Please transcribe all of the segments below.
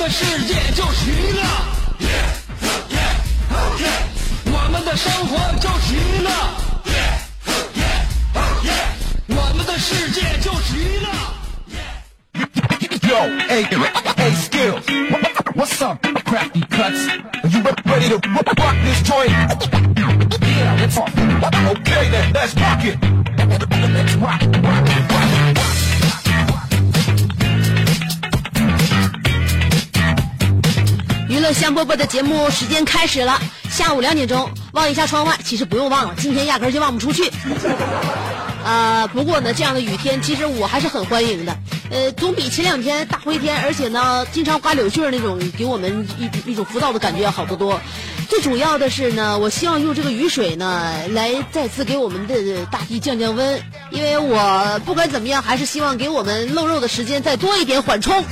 的世界就是娱乐，我们的生活就是娱乐，我们的世界就是娱乐。 Yo, hey, hey, skills. What's up, crafty cuts? Are you re- ready to rock rock this joint? Yeah, let's rock. Okay then, let's rock it. Let's rock, rock, rock. 香饽饽的节目时间开始了，下午两点钟，望一下窗外，其实不用望了，今天压根就望不出去。啊、不过呢，这样的雨天其实我还是很欢迎的，呃，总比前两天大灰天，而且呢经常刮柳絮那种给我们一一种浮躁的感觉要好得多。最主要的是呢，我希望用这个雨水呢来再次给我们的大地降降温，因为我不管怎么样，还是希望给我们露肉的时间再多一点缓冲。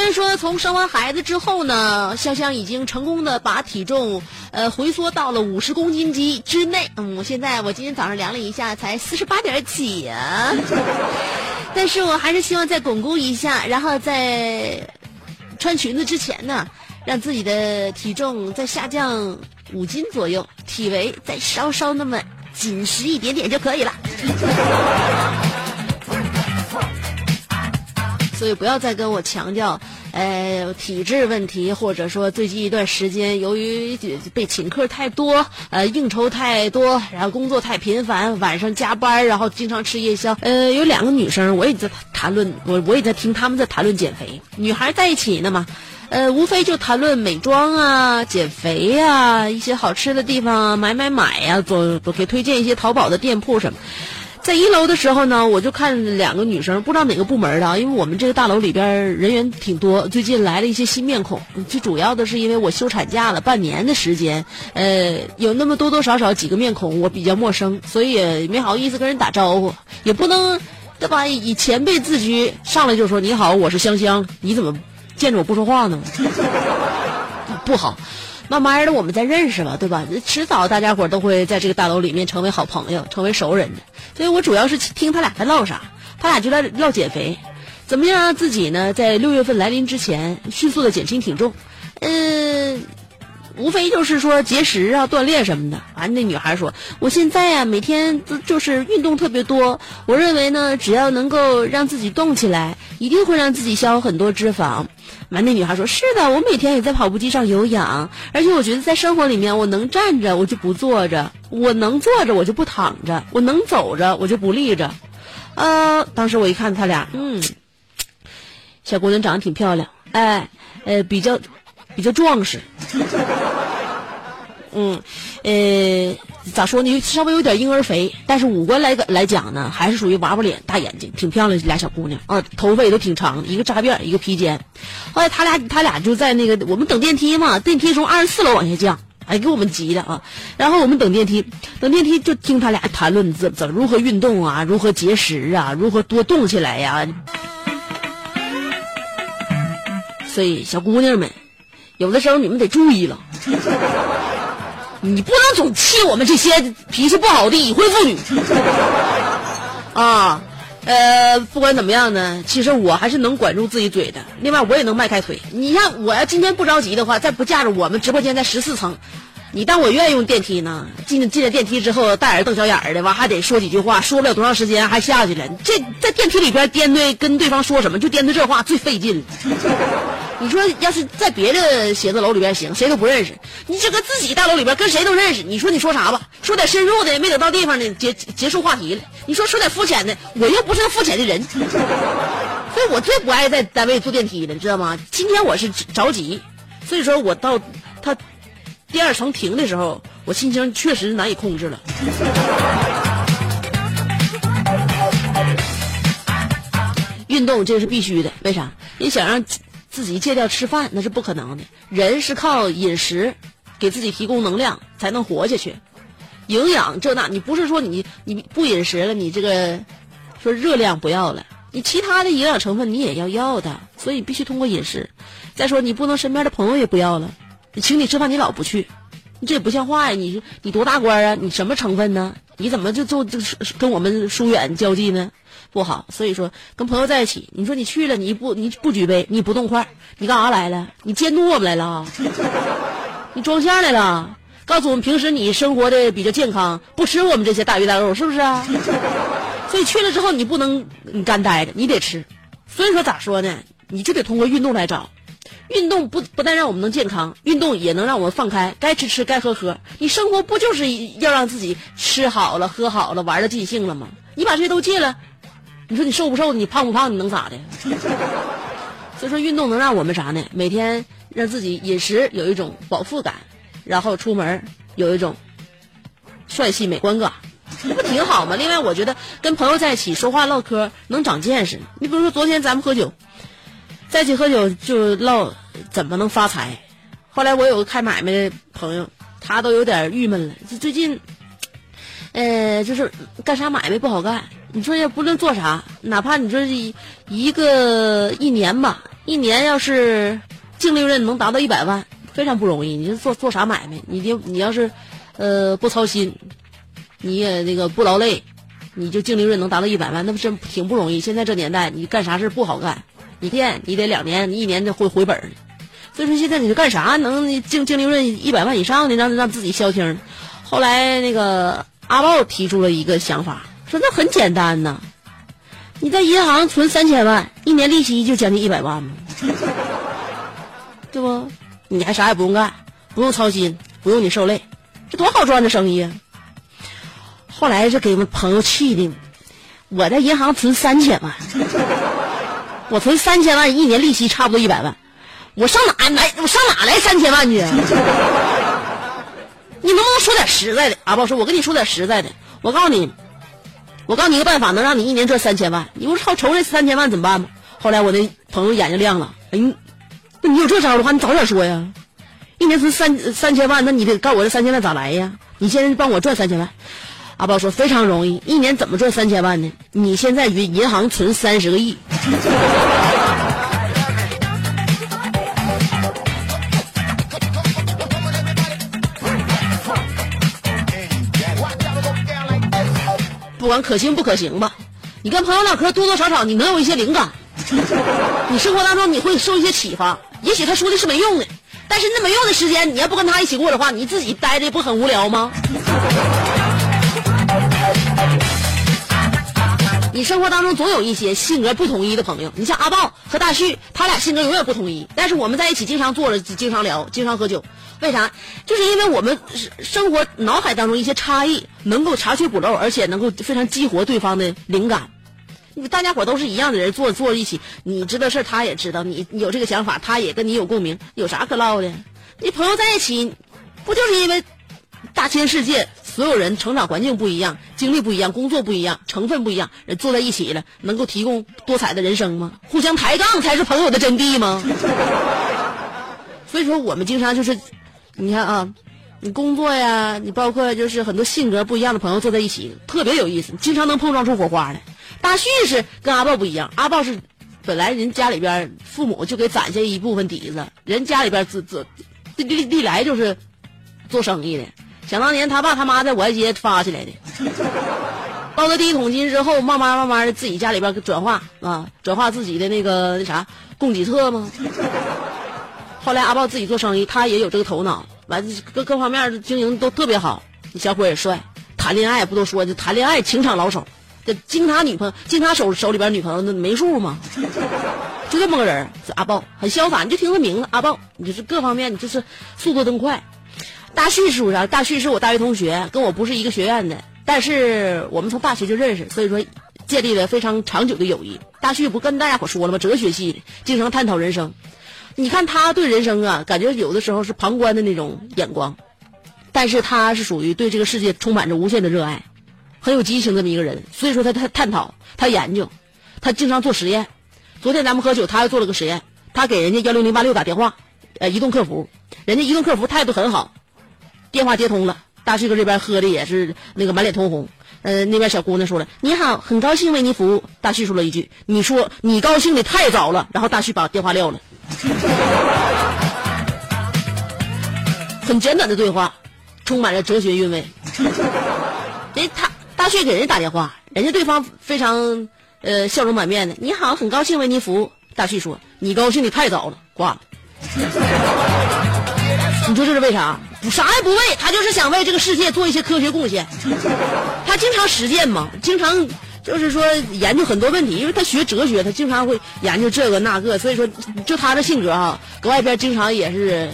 虽然说从生完孩子之后呢，香香已经成功的把体重呃回缩到了五十公斤级之内。嗯，我现在我今天早上量了一下，才四十八点几啊。但是我还是希望再巩固一下，然后在穿裙子之前呢，让自己的体重再下降五斤左右，体围再稍稍那么紧实一点点就可以了。所以不要再跟我强调，呃，体质问题，或者说最近一段时间由于被请客太多，呃，应酬太多，然后工作太频繁，晚上加班，然后经常吃夜宵。呃，有两个女生，我也在谈论，我我也在听他们在谈论减肥。女孩在一起呢嘛，呃，无非就谈论美妆啊、减肥呀、一些好吃的地方，买买买呀、做都给推荐一些淘宝的店铺什么。在一楼的时候呢，我就看两个女生，不知道哪个部门的，因为我们这个大楼里边人员挺多，最近来了一些新面孔。最主要的是因为我休产假了半年的时间，呃，有那么多多少少几个面孔我比较陌生，所以也没好意思跟人打招呼，也不能对吧？以前辈自居，上来就说你好，我是香香，你怎么见着我不说话呢？不好。慢慢的，我们再认识吧，对吧？迟早大家伙都会在这个大楼里面成为好朋友，成为熟人的。所以我主要是听他俩在唠啥，他俩就在唠减肥，怎么样让自己呢在六月份来临之前迅速的减轻体重？嗯、无非就是说节食啊、锻炼什么的。完、那女孩说：“我现在呀、每天都就是运动特别多，我认为呢，只要能够让自己动起来，一定会让自己消耗很多脂肪。”完，那女孩说：“是的，我每天也在跑步机上有氧，而且我觉得在生活里面，我能站着我就不坐着，我能坐着我就不躺着，我能走着我就不立着。”呃，当时我一看他俩，嗯，小姑娘长得挺漂亮，哎，呃，比较比较壮实，嗯，呃，咋说呢？稍微有点婴儿肥，但是五官来个来讲呢，还是属于娃娃脸、大眼睛，挺漂亮。俩小姑娘啊，头发也都挺长，一个扎辫，一个披肩。后来他俩他俩就在那个我们等电梯嘛，电梯从二十四楼往下降，哎，给我们急的啊。然后我们等电梯，等电梯就听他俩谈论怎怎如何运动啊，如何节食啊，如何多动起来呀、所以小姑娘们，有的时候你们得注意了。你不能总气我们这些脾气不好的已婚妇女啊。呃，不管怎么样呢，其实我还是能管住自己嘴的。另外，我也能迈开腿。你看，我要今天不着急的话，再不架着我们直播间在十四层，你当我愿意用电梯呢？进进了电梯之后，大眼瞪小眼的，完还得说几句话，说不了多长时间还下去了。这在电梯里边颠对跟对方说什么，就颠对这话最费劲。你说要是在别的写字楼里边行，谁都不认识。你这个自己大楼里边跟谁都认识，你说你说啥吧？说点深入的，没等到地方呢，结结束话题了。你说说点肤浅的，我又不是那肤浅的人，所以我最不爱在单位坐电梯了，你知道吗？今天我是着急，所以说我到他第二层停的时候，我心情确实难以控制了。运动这是必须的。为啥？你想让自己戒掉吃饭，那是不可能的。人是靠饮食给自己提供能量才能活下去。营养这那，你不是说你你不饮食了，你这个说热量不要了，你其他的营养成分你也要要的，所以必须通过饮食。再说你不能身边的朋友也不要了，你请你吃饭你老不去，你这也不像话呀！你你多大官啊？你什么成分呢？你怎么就就就跟我们疏远交际呢？不好。所以说跟朋友在一起，你说你去了你不你不举杯你不动筷，你干啥来了？你监督我们来了？你装相来了？告诉我们平时你生活的比较健康，不吃我们这些大鱼大肉，是不是啊？所以去了之后你不能你干待着，你得吃。所以说咋说呢？你就得通过运动来找。运动不不但让我们能健康，运动也能让我们放开，该吃吃，该喝喝。你生活不就是要让自己吃好了、喝好了、玩的尽兴了吗？你把这些都戒了，你说你瘦不瘦？你胖不胖？你能咋的？所以说运动能让我们啥呢？每天让自己饮食有一种饱腹感。然后出门有一种帅气美观感，这不挺好吗？另外，我觉得跟朋友在一起说话唠嗑能长见识。你比如说，昨天咱们喝酒，在一起喝酒就唠怎么能发财。后来我有个开买卖的朋友，他都有点郁闷了。就最近，呃，就是干啥买卖不好干。你说也不论做啥，哪怕你说一一个一年吧，一年要是净利润能达到一百万。非常不容易，你就做做啥买卖？你就你要是，呃，不操心，你也那个不劳累，你就净利润能达到一百万，那不是挺不容易。现在这年代，你干啥事不好干？你店你得两年，你一年就回回本所以说现在你就干啥能净净利润一百万以上的，让让自己消停？后来那个阿豹提出了一个想法，说那很简单呐，你在银行存三千万，一年利息就将近一百万嘛，对不？你还啥也不用干，不用操心，不用你受累，这多好赚的生意啊！后来就给我朋友气的，我在银行存三千万，我存三千万，一年利息差不多一百万，我上哪来？我上哪来三千万去？你能不能说点实在的？阿宝说：“我跟你说点实在的，我告诉你，我告诉你一个办法，能让你一年赚三千万。你不是好愁这三千万怎么办吗？”后来我那朋友眼睛亮了，哎。那你有这招的话，你早点说呀！一年存三三千万，那你得告诉我这三千万咋来呀？你先帮我赚三千万。阿宝说非常容易，一年怎么赚三千万呢？你现在银银行存三十个亿。不管可行不可行吧，你跟朋友唠嗑，多多少少你能有一些灵感。你生活当中你会受一些启发。也许他说的是没用的，但是那没用的时间，你要不跟他一起过的话，你自己待着不很无聊吗？你生活当中总有一些性格不统一的朋友，你像阿豹和大旭，他俩性格永远不统一，但是我们在一起经常坐着，经常聊，经常喝酒，为啥？就是因为我们生活脑海当中一些差异能够查缺补漏，而且能够非常激活对方的灵感。大家伙都是一样的人，坐坐一起，你知道事儿，他也知道，你有这个想法，他也跟你有共鸣，有啥可唠的？你朋友在一起，不就是因为大千世界所有人成长环境不一样，经历不一样，工作不一样，成分不一样，人坐在一起了，能够提供多彩的人生吗？互相抬杠才是朋友的真谛吗？所以说，我们经常就是，你看啊，你工作呀，你包括就是很多性格不一样的朋友坐在一起，特别有意思，经常能碰撞出火花来。大旭是跟阿豹不一样，阿豹是本来人家里边父母就给攒下一部分底子，人家里边自自历历来就是做生意的。想当年他爸他妈在五爱街发起来的，包了第一桶金之后，慢慢慢慢的自己家里边转化啊，转化自己的那个那啥供给侧嘛。后来阿豹自己做生意，他也有这个头脑，完各各方面经营都特别好。小伙也帅，谈恋爱不都说就谈恋爱情场老手。这经他女朋友，经他手手里边女朋友那没数吗？就这么个人，阿豹很潇洒，你就听他名字阿豹，你就是各方面你就是速度真快。大旭是不是？大旭是我大学同学，跟我不是一个学院的，但是我们从大学就认识，所以说建立了非常长久的友谊。大旭不跟大家伙说了吗？哲学系的，经常探讨人生。你看他对人生啊，感觉有的时候是旁观的那种眼光，但是他是属于对这个世界充满着无限的热爱。很有激情这么一个人，所以说他他探讨，他研究，他经常做实验，昨天咱们喝酒，他又做了个实验，他给人家幺零零八六打电话，呃，移动客服，人家移动客服态度很好，电话接通了，大旭哥这边喝的也是那个满脸通红。呃，那边小姑娘说了：“你好，很高兴为您服务。”大旭说了一句：“你说你高兴的太早了。”然后大旭把电话撂了。很简短的对话，充满了哲学韵味。人他大旭给人打电话，人家对方非常呃笑容满面的：“你好，很高兴为您服务。”大旭说：“你高兴的太早了。”挂了。你说这是为啥？不啥也不为，他就是想为这个世界做一些科学贡献。他经常实践嘛，经常就是说研究很多问题，因为他学哲学，他经常会研究这个那个，所以说就他这性格哈，搁外边经常也是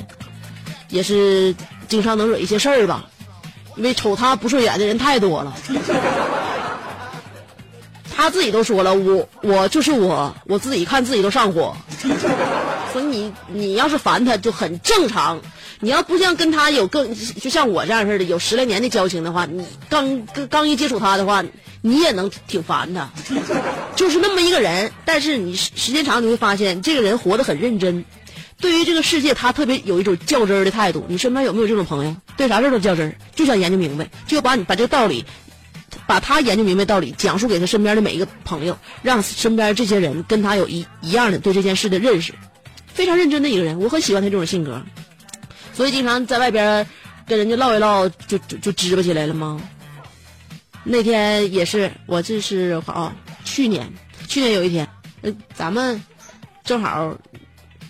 也是经常能惹一些事儿吧，因为瞅他不顺眼的人太多了。他自己都说了，我我就是我，我自己看自己都上火。所以你你要是烦他就很正常，你要不像跟他有更就像我这样似的有十来年的交情的话，你刚刚刚一接触他的话，你也能挺烦他，就是那么一个人。但是你时间长你会发现，这个人活得很认真，对于这个世界他特别有一种较真儿的态度。你身边有没有这种朋友？对啥事都较真儿，就想研究明白，就把你把这个道理。把他研究明白道理讲述给他身边的每一个朋友，让身边这些人跟他有一一样的对这件事的认识，非常认真的一个人，我很喜欢他这种性格，所以经常在外边跟人家唠一唠，就就就支巴起来了吗？那天也是，我这是啊，去年去年有一天，呃，咱们正好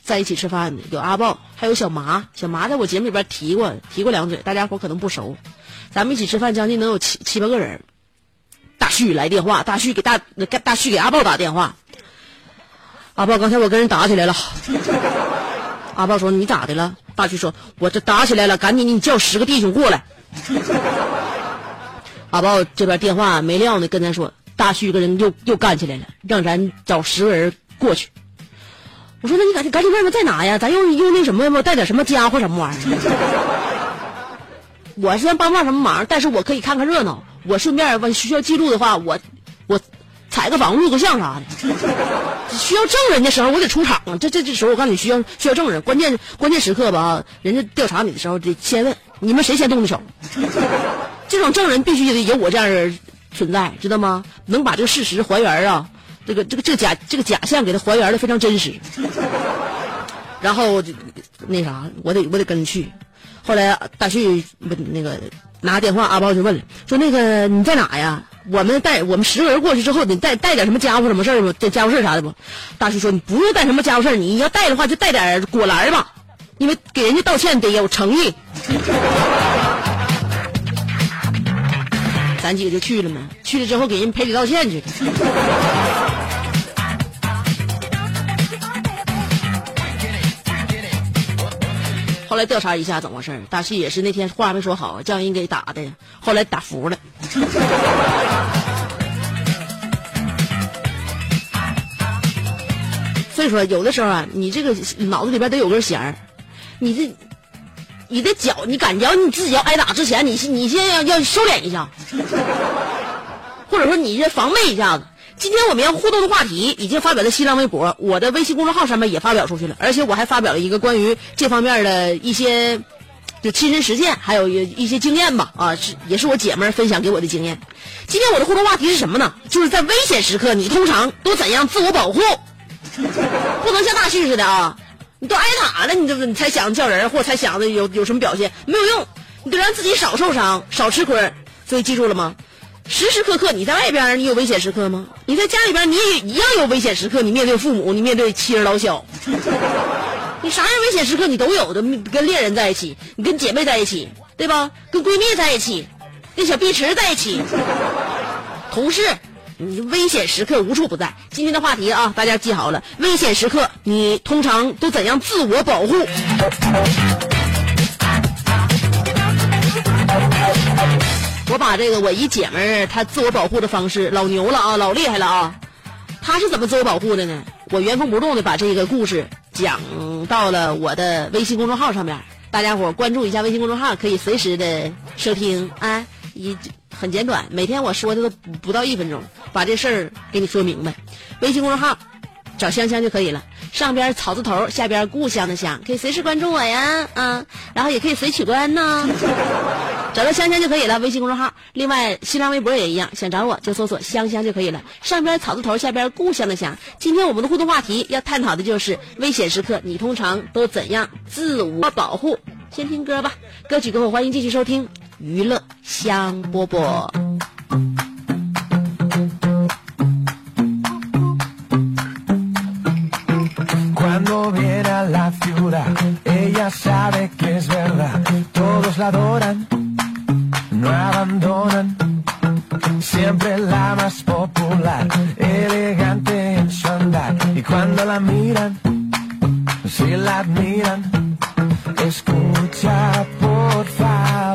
在一起吃饭呢，有阿豹，还有小麻，小麻在我节目里边提过提过两嘴，大家伙可能不熟，咱们一起吃饭将近能有七七八个人。大旭来电话，大旭给大大旭给阿豹打电话。阿豹，刚才我跟人打起来了。阿豹说：“你咋的了？”大旭说：“我这打起来了，赶紧你叫十个弟兄过来。”阿豹这边电话没撂呢，跟咱说：“大旭跟人又又干起来了，让咱找十个人过去。”我说：“那你赶紧赶紧问问在哪呀？咱用用那什么吗？带点什么家伙什么玩意儿？”我先帮不上什么忙，但是我可以看看热闹。我顺便问需要记录的话，我我采个访录个像啥的。需要证人的时候，我得出场。这这这时候，我告诉你需要需要证人，关键关键时刻吧，人家调查你的时候得先问你们谁先动的手。这种证人必须得有我这样人存在，知道吗？能把这个事实还原啊，这个这个这个假这个假象给他还原的非常真实。然后就那啥，我得我得跟着去。后来大旭不那个拿电话，阿豹就问了，说那个你在哪呀？我们带我们十个人过去之后，得带带点什么家伙什么事儿吗？这家伙事儿啥的不？大旭说你不用带什么家伙事儿，你要带的话就带点果篮吧，因为给人家道歉得有诚意。咱几个就去了嘛，去了之后给人赔礼道歉去了。后来调查一下怎么回事大旭也是那天话没说好，叫人给打的，后来打服了。所以说，有的时候啊，你这个脑子里边得有根弦儿，你这，你的脚，你感觉你自己要挨打之前，你你先要要收敛一下，或者说你这防备一下子。今天我们要互动的话题已经发表在新浪微博，我的微信公众号上面也发表出去了，而且我还发表了一个关于这方面的一些就亲身实践，还有一些经验吧。啊，是也是我姐们分享给我的经验。今天我的互动话题是什么呢？就是在危险时刻，你通常都怎样自我保护？不能像大旭似的啊，你都挨打了，你这你才想着叫人，或者才想着有有什么表现，没有用，你得让自己少受伤，少吃亏。所以记住了吗？时时刻刻你在外边，你有危险时刻吗？你在家里边，你也一样有危险时刻。你面对父母，你面对妻儿老小，你啥样危险时刻你都有的。跟恋人在一起，你跟姐妹在一起，对吧？跟闺蜜在一起，跟小碧池在一起，同事，你危险时刻无处不在。今天的话题啊，大家记好了，危险时刻你通常都怎样自我保护？我把这个我一姐们儿她自我保护的方式老牛了啊，老厉害了啊！她是怎么自我保护的呢？我原封不动的把这个故事讲到了我的微信公众号上面，大家伙关注一下微信公众号，可以随时的收听啊。一很简短，每天我说的都不到一分钟，把这事儿给你说明白。微信公众号找香香就可以了。上边草字头，下边故乡的乡，可以随时关注我呀，啊，然后也可以随取关呢。找到香香就可以了，微信公众号。另外，新浪微博也一样，想找我就搜索香香就可以了。上边草字头，下边故乡的乡。今天我们的互动话题要探讨的就是危险时刻，你通常都怎样自我保护？先听歌吧，歌曲过后欢迎继续收听娱乐香饽饽。 Cuando viene a la ciudad, ella sabe que es verdad. Todos la adoran, no abandonan. Siempre la más popular, elegante en su andar. Y cuando la miran, si la admiran, escucha por favor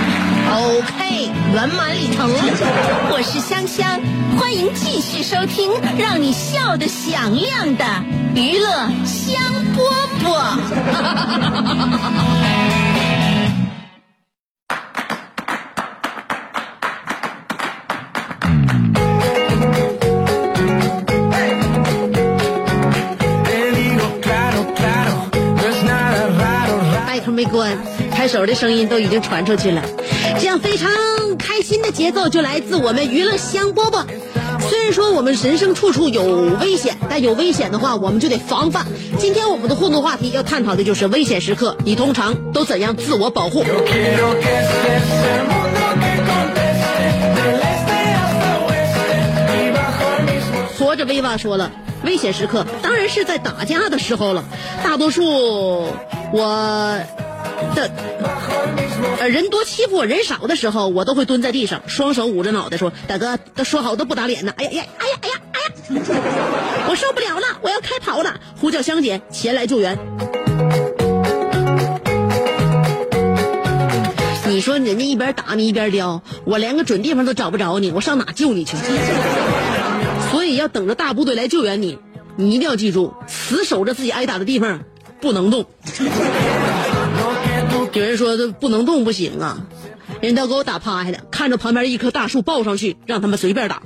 OK，圆满礼成。我是香香，欢迎继续收听让你笑得响亮的娱乐香饽饽。麦克没关，拍手的声音都已经传出去了。这样非常开心的节奏就来自我们娱乐香饽饽。虽然说我们人生处处有危险，但有危险的话，我们就得防范。今天我们的互动话题要探讨的就是危险时刻，你通常都怎样自我保护？活着威娃说了，危险时刻当然是在打架的时候了。大多数我的呃人多欺负我人少的时候，我都会蹲在地上，双手捂着脑袋说：“大哥，都说好都不打脸呢。”哎呀呀，哎呀哎呀哎呀，我受不了了，我要开跑了！呼叫香姐前来救援。你说人家一边打你一边叼，我连个准地方都找不着你，我上哪救你去？所以要等着大部队来救援你，你一定要记住，死守着自己挨打的地方，不能动。有人说这不能动不行啊人都给我打趴下了看着旁边一棵大树抱上去让他们随便打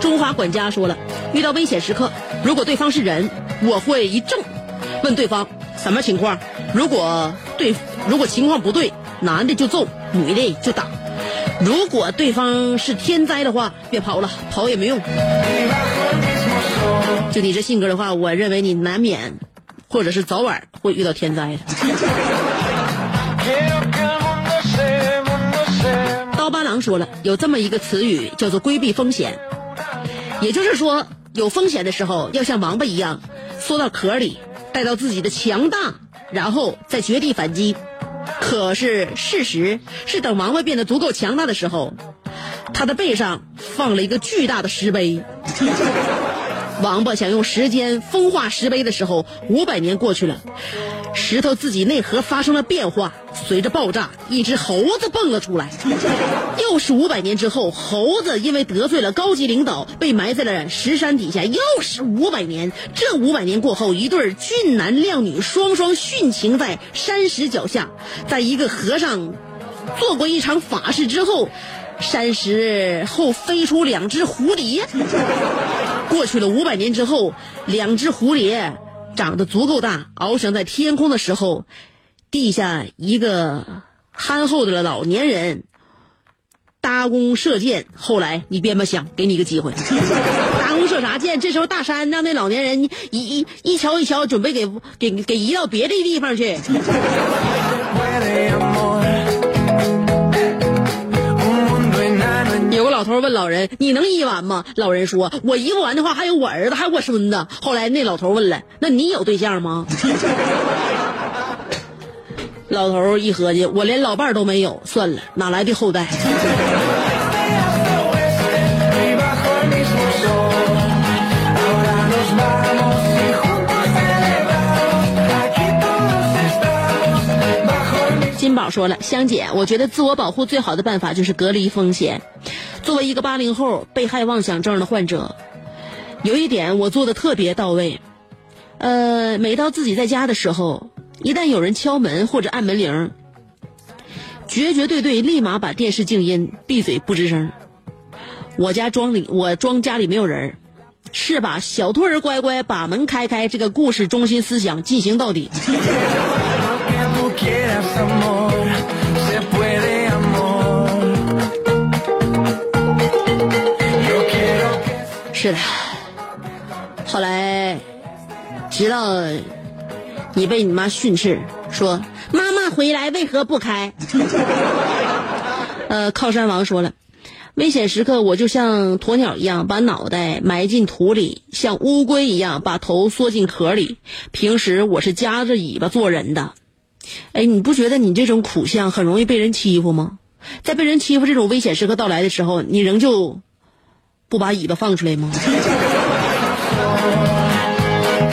中华管家说了遇到危险时刻如果对方是人我会一怔问对方什么情况？如果对如果情况不对男的就揍女的就打。如果对方是天灾的话别跑了跑也没用。就你这性格的话我认为你难免或者是早晚会遇到天灾的。刀疤狼说了有这么一个词语叫做规避风险。也就是说有风险的时候要像王八一样缩到壳里带到自己的强大然后再绝地反击。可是事实是，等王八变得足够强大的时候，他的背上放了一个巨大的石碑。王八想用时间风化石碑的时候，五百年过去了，石头自己内核发生了变化，随着爆炸，一只猴子蹦了出来。又是五百年之后，猴子因为得罪了高级领导，被埋在了石山底下。又是五百年，这五百年过后，一对俊男靓女双双殉情在山石脚下，在一个和尚做过一场法事之后，山石后飞出两只蝴蝶。过去了五百年之后，两只蝴蝶长得足够大，翱翔在天空的时候，地下一个憨厚的老年人搭弓射箭。后来你编吧想，给你一个机会，搭弓射啥箭？这时候大山让那老年人一一一瞧一瞧，准备给给给移到别的地方去。有个老头问老人：“你能医完吗？”老人说：“我医不完的话，还有我儿子，还有我孙子。”后来那老头问了：“那你有对象吗？” 老头一合计：“我连老伴都没有，算了，哪来的后代？” 金宝说了：“香姐，我觉得自我保护最好的办法就是隔离风险。作为一个八零后被害妄想症的患者，有一点我做的特别到位。呃，每到自己在家的时候，一旦有人敲门或者按门铃，绝绝对对立马把电视静音，闭嘴不吱声。我家装里，我装家里没有人，是把小兔儿乖乖把门开开这个故事中心思想进行到底。” 是的，后来直到你被你妈训斥说妈妈回来为何不开？呃，靠山王说了，危险时刻我就像鸵鸟一样把脑袋埋进土里，像乌龟一样把头缩进壳里。平时我是夹着尾巴做人的。哎，你不觉得你这种苦相很容易被人欺负吗？在被人欺负这种危险时刻到来的时候，你仍旧不把尾巴放出来吗？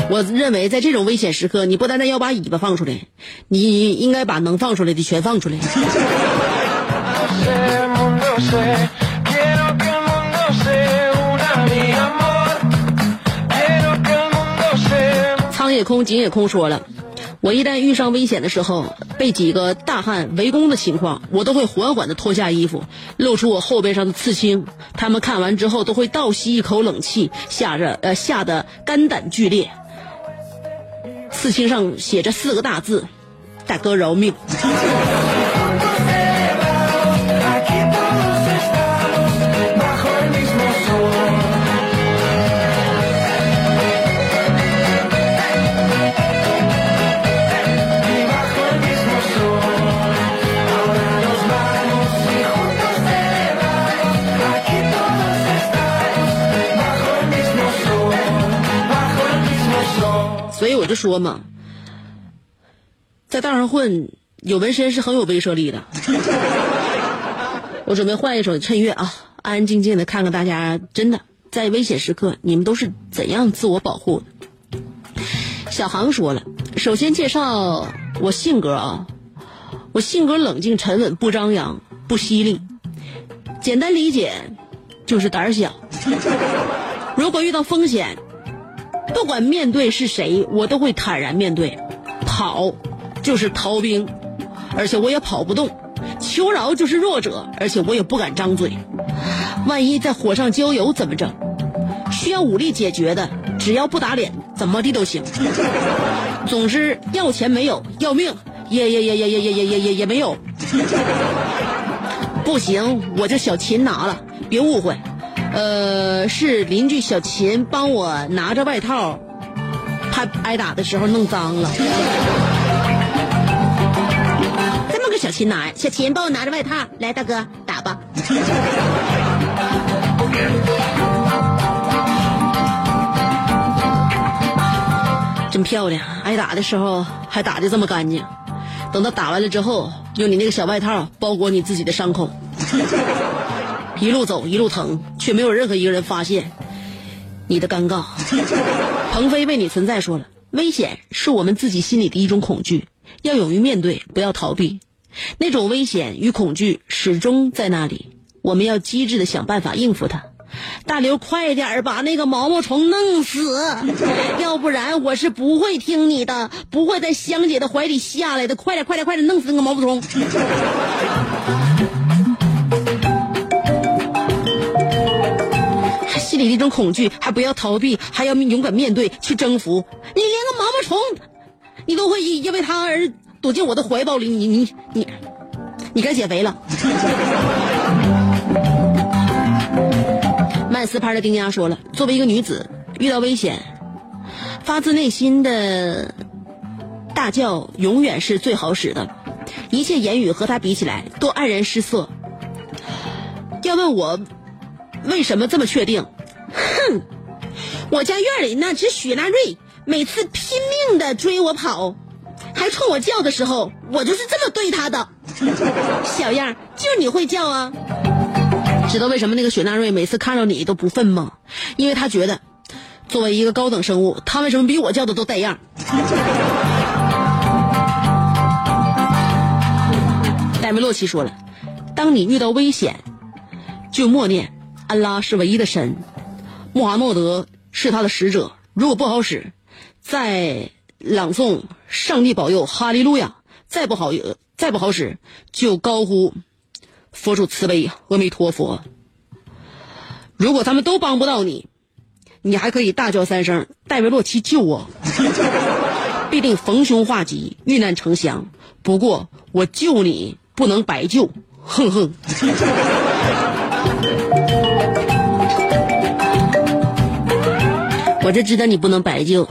我认为，在这种危险时刻，你不单单要把尾巴放出来，你应该把能放出来的全放出来。苍野空、井野空说了。我一旦遇上危险的时候，被几个大汉围攻的情况，我都会缓缓的脱下衣服，露出我后背上的刺青。他们看完之后，都会倒吸一口冷气，吓着呃吓得肝胆俱裂。刺青上写着四个大字：“大哥饶命。” 说嘛，在道上混有纹身是很有威慑力的。我准备换一首衬乐啊，安安静静的看看大家真的在危险时刻你们都是怎样自我保护的。小航说了，首先介绍我性格啊，我性格冷静沉稳，不张扬，不犀利，简单理解就是胆小。如果遇到风险。不管面对是谁，我都会坦然面对。跑就是逃兵，而且我也跑不动；求饶就是弱者，而且我也不敢张嘴。万一在火上浇油怎么整？需要武力解决的，只要不打脸，怎么地都行。总之，要钱没有，要命也也也也也也也也也也没有。不行，我就小琴拿了，别误会。呃，是邻居小秦帮我拿着外套，怕挨打的时候弄脏了。这么个小秦拿，小秦帮我拿着外套，来大哥打吧。真漂亮，挨打的时候还打的这么干净。等到打完了之后，用你那个小外套包裹你自己的伤口，一路走一路疼，却没有任何一个人发现你的尴尬。鹏飞为你存在说了，危险是我们自己心里的一种恐惧，要勇于面对，不要逃避。那种危险与恐惧始终在那里，我们要机智的想办法应付它。大刘，快点儿把那个毛毛虫弄死，要不然我是不会听你的，不会在香姐的怀里下来的。快点，快点，快点，弄死那个毛毛虫！心里的一种恐惧，还不要逃避，还要勇敢面对，去征服。你连个毛毛虫，你都会因因为他而躲进我的怀抱里，你你你，你该减肥了。曼斯牌的丁丫说了，作为一个女子，遇到危险，发自内心的大叫永远是最好使的，一切言语和他比起来都黯然失色。要问我为什么这么确定？哼，我家院里那只雪纳瑞每次拼命的追我跑，还冲我叫的时候，我就是这么对它的。小样，就你会叫啊！知道为什么那个雪纳瑞每次看到你都不愤吗？因为他觉得，作为一个高等生物，他为什么比我叫的都带样？戴维洛奇说了，当你遇到危险，就默念安拉是唯一的神，穆罕默德是他的使者。如果不好使，再朗诵上帝保佑哈利路亚。再不好再不好使，就高呼。佛主慈悲，阿弥陀佛。如果他们都帮不到你，你还可以大叫三声：“戴维洛奇救我！” 必定逢凶化吉，遇难成祥。不过我救你不能白救，哼哼。我就知道你不能白救，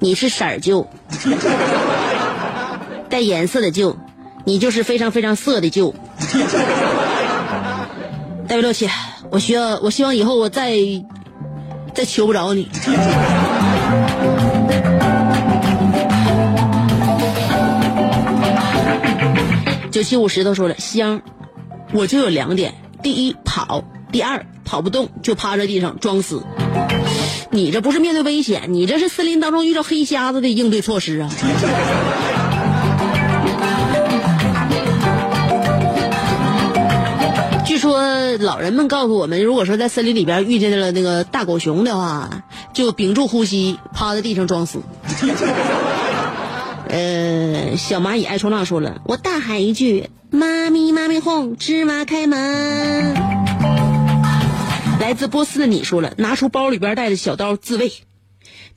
你是色儿救，带颜色的救，你就是非常非常色的救。戴维洛奇，我需要，我希望以后我再再求不着你。九七五石头说了，香，我就有两点：第一，跑；第二，跑不动就趴在地上装死。你这不是面对危险，你这是森林当中遇到黑瞎子的应对措施啊！据说老人们告诉我们，如果说在森林里边遇见了那个大狗熊的话，就屏住呼吸，趴在地上装死。呃，小蚂蚁爱冲浪说了，我大喊一句：“妈咪妈咪哄，芝麻开门。”来自波斯的你说了，拿出包里边带的小刀自卫。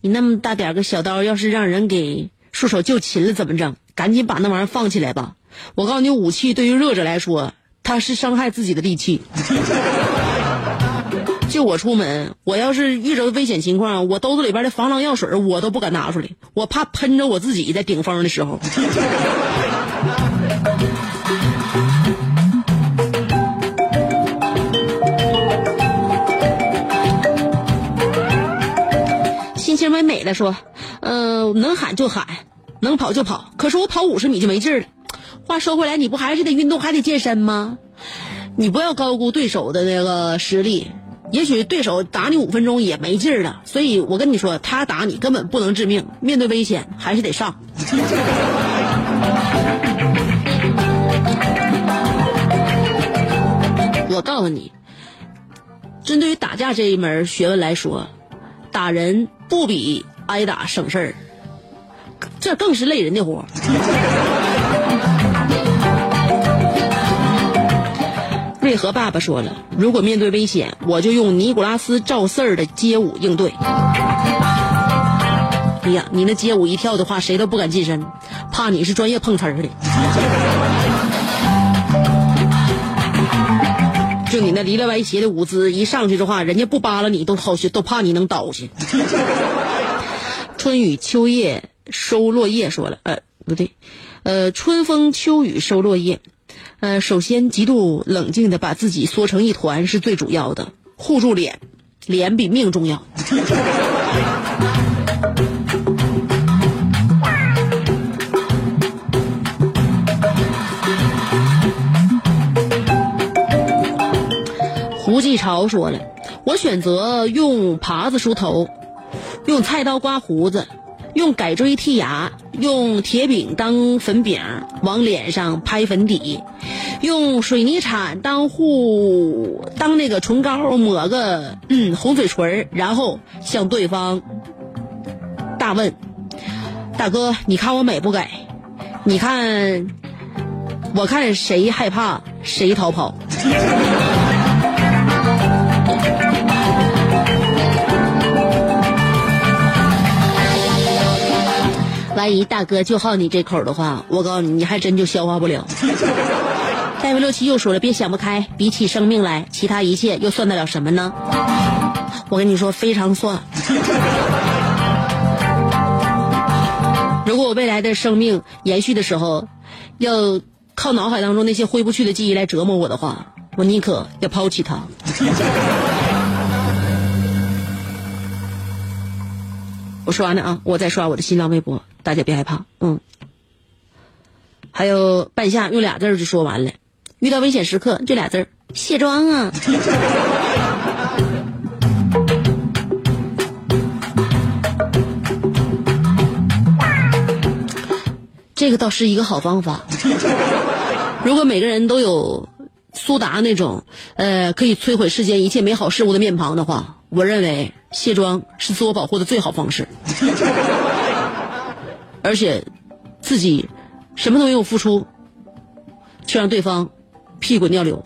你那么大点个小刀，要是让人给束手就擒了怎么整？赶紧把那玩意儿放起来吧！我告诉你，武器对于弱者来说。他是伤害自己的利器。就我出门，我要是遇着危险情况，我兜子里边的防狼药水我都不敢拿出来，我怕喷着我自己在顶风的时候。心情美美的说：“嗯，能喊就喊，能跑就跑。可是我跑五十米就没劲了。”话说回来，你不还是得运动，还得健身吗？你不要高估对手的那个实力，也许对手打你五分钟也没劲儿了。所以我跟你说，他打你根本不能致命，面对危险还是得上。我告诉你，针对于打架这一门学问来说，打人不比挨打省事儿，这更是累人的活。瑞和爸爸说了，如果面对危险，我就用尼古拉斯赵四儿的街舞应对。哎呀，你那街舞一跳的话，谁都不敢近身，怕你是专业碰瓷儿的。就你那离了歪斜的舞姿，一上去的话，人家不扒拉你都好些，都怕你能倒下。春雨秋叶收落叶说了，呃，不对，呃，春风秋雨收落叶。呃，首先极度冷静的把自己缩成一团是最主要的，护住脸，脸比命重要。胡继朝说了，我选择用耙子梳头，用菜刀刮胡子，用改锥剔牙，用铁饼当粉饼往脸上拍粉底，用水泥铲当护当那个唇膏抹个嗯红嘴唇然后向对方大问：“大哥，你看我美不美？你看，我看谁害怕谁逃跑。”万一大哥就好你这口的话，我告诉你，你还真就消化不了。戴维六七又说了，别想不开，比起生命来，其他一切又算得了什么呢？我跟你说，非常算。如果我未来的生命延续的时候，要靠脑海当中那些挥不去的记忆来折磨我的话，我宁可要抛弃它。我说完了啊，我再刷我的新浪微博，大家别害怕，嗯。还有半夏用俩字儿就说完了，遇到危险时刻这俩字儿卸妆啊。这个倒是一个好方法。如果每个人都有苏达那种呃可以摧毁世间一切美好事物的面庞的话，我认为卸妆是自我保护的最好方式。而且自己什么都没有付出，却让对方屁滚尿流。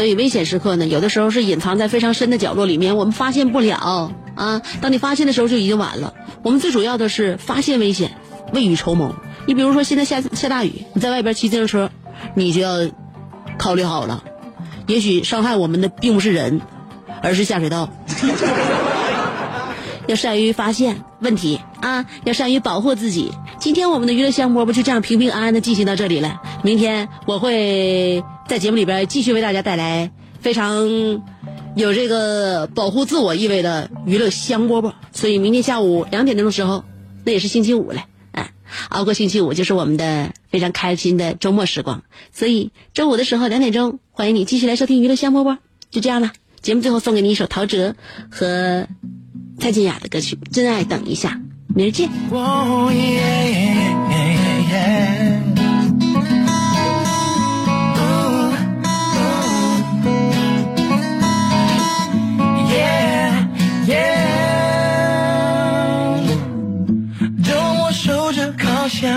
所以危险时刻呢，有的时候是隐藏在非常深的角落里面，我们发现不了啊。当你发现的时候，就已经晚了。我们最主要的是发现危险，未雨绸缪。你比如说，现在下下大雨，你在外边骑自行车，你就要考虑好了，也许伤害我们的并不是人，而是下水道。要善于发现问题啊，要善于保护自己。今天我们的娱乐香饽饽就这样平平安安的进行到这里了。明天我会在节目里边继续为大家带来非常有这个保护自我意味的娱乐香饽饽。所以明天下午两点钟的时候，那也是星期五了，啊，熬过星期五就是我们的非常开心的周末时光。所以周五的时候两点钟，欢迎你继续来收听娱乐香饽饽。就这样了，节目最后送给你一首陶喆和。蔡健雅的歌曲《真爱等一下》，明儿见。守着烤箱，